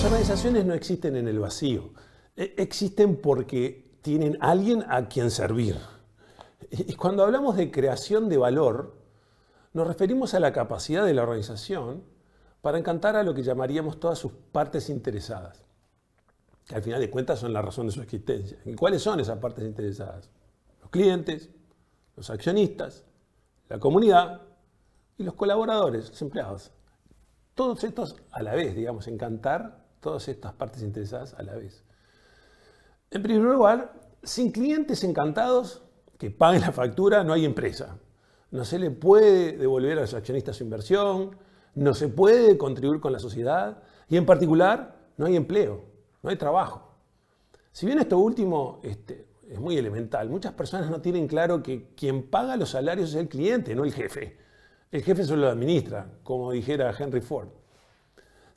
Las organizaciones no existen en el vacío, e- existen porque tienen alguien a quien servir. Y cuando hablamos de creación de valor, nos referimos a la capacidad de la organización para encantar a lo que llamaríamos todas sus partes interesadas, que al final de cuentas son la razón de su existencia. ¿Y cuáles son esas partes interesadas? Los clientes, los accionistas, la comunidad y los colaboradores, los empleados. Todos estos a la vez, digamos, encantar todas estas partes interesadas a la vez. En primer lugar, sin clientes encantados que paguen la factura no hay empresa. No se le puede devolver a los accionistas su inversión, no se puede contribuir con la sociedad y en particular no hay empleo, no hay trabajo. Si bien esto último este, es muy elemental, muchas personas no tienen claro que quien paga los salarios es el cliente, no el jefe. El jefe solo lo administra, como dijera Henry Ford.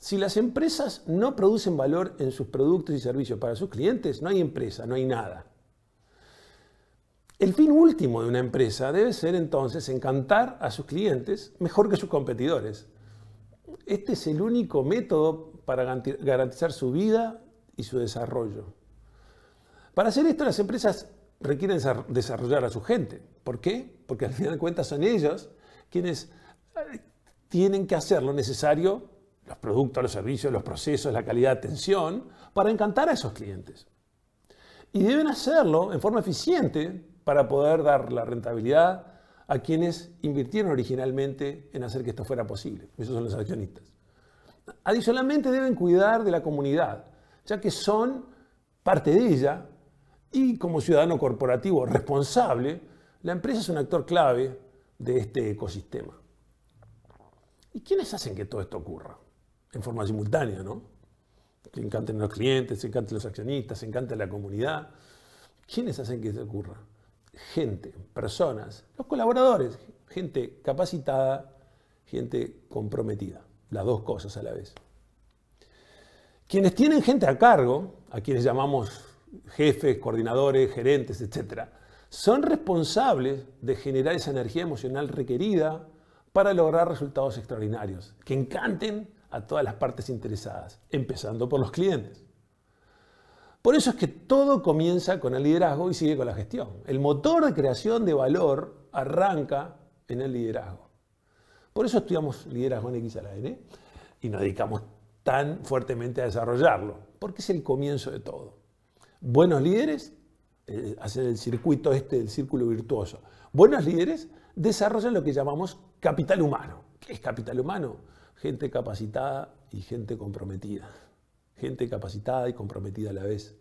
Si las empresas no producen valor en sus productos y servicios para sus clientes, no hay empresa, no hay nada. El fin último de una empresa debe ser entonces encantar a sus clientes mejor que sus competidores. Este es el único método para garantizar su vida y su desarrollo. Para hacer esto las empresas requieren desarrollar a su gente. ¿Por qué? Porque al final de cuentas son ellos quienes eh, tienen que hacer lo necesario, los productos, los servicios, los procesos, la calidad de atención, para encantar a esos clientes. Y deben hacerlo en forma eficiente para poder dar la rentabilidad a quienes invirtieron originalmente en hacer que esto fuera posible. Esos son los accionistas. Adicionalmente deben cuidar de la comunidad, ya que son parte de ella y como ciudadano corporativo responsable, la empresa es un actor clave de este ecosistema. ¿Y quiénes hacen que todo esto ocurra? En forma simultánea, ¿no? Que encanten los clientes, se encanten los accionistas, se encante la comunidad. ¿Quiénes hacen que esto ocurra? gente, personas, los colaboradores, gente capacitada, gente comprometida, las dos cosas a la vez. Quienes tienen gente a cargo, a quienes llamamos jefes, coordinadores, gerentes, etc., son responsables de generar esa energía emocional requerida para lograr resultados extraordinarios, que encanten a todas las partes interesadas, empezando por los clientes. Por eso es que todo comienza con el liderazgo y sigue con la gestión. El motor de creación de valor arranca en el liderazgo. Por eso estudiamos liderazgo en X a la N y nos dedicamos tan fuertemente a desarrollarlo, porque es el comienzo de todo. Buenos líderes eh, hacen el circuito este del círculo virtuoso. Buenos líderes desarrollan lo que llamamos capital humano. ¿Qué es capital humano? Gente capacitada y gente comprometida gente capacitada y comprometida a la vez.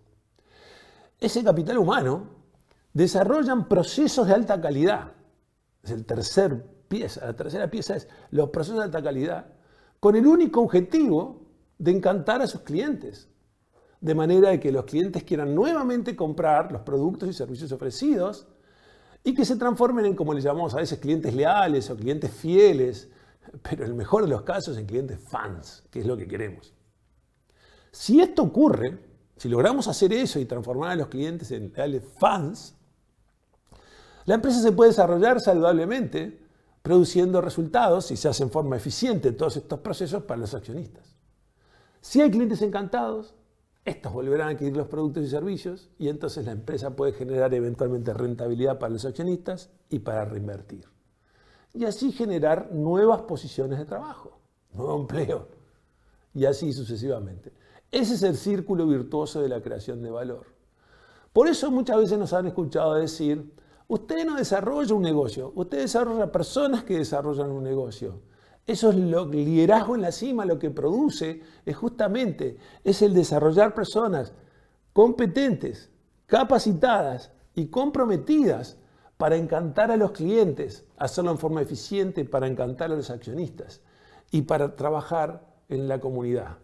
Ese capital humano desarrollan procesos de alta calidad. Es el tercer pieza. La tercera pieza es los procesos de alta calidad con el único objetivo de encantar a sus clientes. De manera que los clientes quieran nuevamente comprar los productos y servicios ofrecidos y que se transformen en, como le llamamos a veces, clientes leales o clientes fieles, pero en el mejor de los casos en clientes fans, que es lo que queremos. Si esto ocurre, si logramos hacer eso y transformar a los clientes en reales fans, la empresa se puede desarrollar saludablemente, produciendo resultados y se hace forma eficiente todos estos procesos para los accionistas. Si hay clientes encantados, estos volverán a adquirir los productos y servicios y entonces la empresa puede generar eventualmente rentabilidad para los accionistas y para reinvertir. Y así generar nuevas posiciones de trabajo, nuevo empleo y así sucesivamente. Ese es el círculo virtuoso de la creación de valor. Por eso muchas veces nos han escuchado decir, usted no desarrolla un negocio, usted desarrolla personas que desarrollan un negocio. Eso es lo liderazgo en la cima, lo que produce es justamente es el desarrollar personas competentes, capacitadas y comprometidas para encantar a los clientes, hacerlo en forma eficiente para encantar a los accionistas y para trabajar en la comunidad.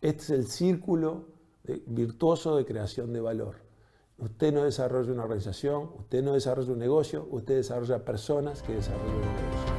Este es el círculo virtuoso de creación de valor. Usted no desarrolla una organización, usted no desarrolla un negocio, usted desarrolla personas que desarrollan un negocio.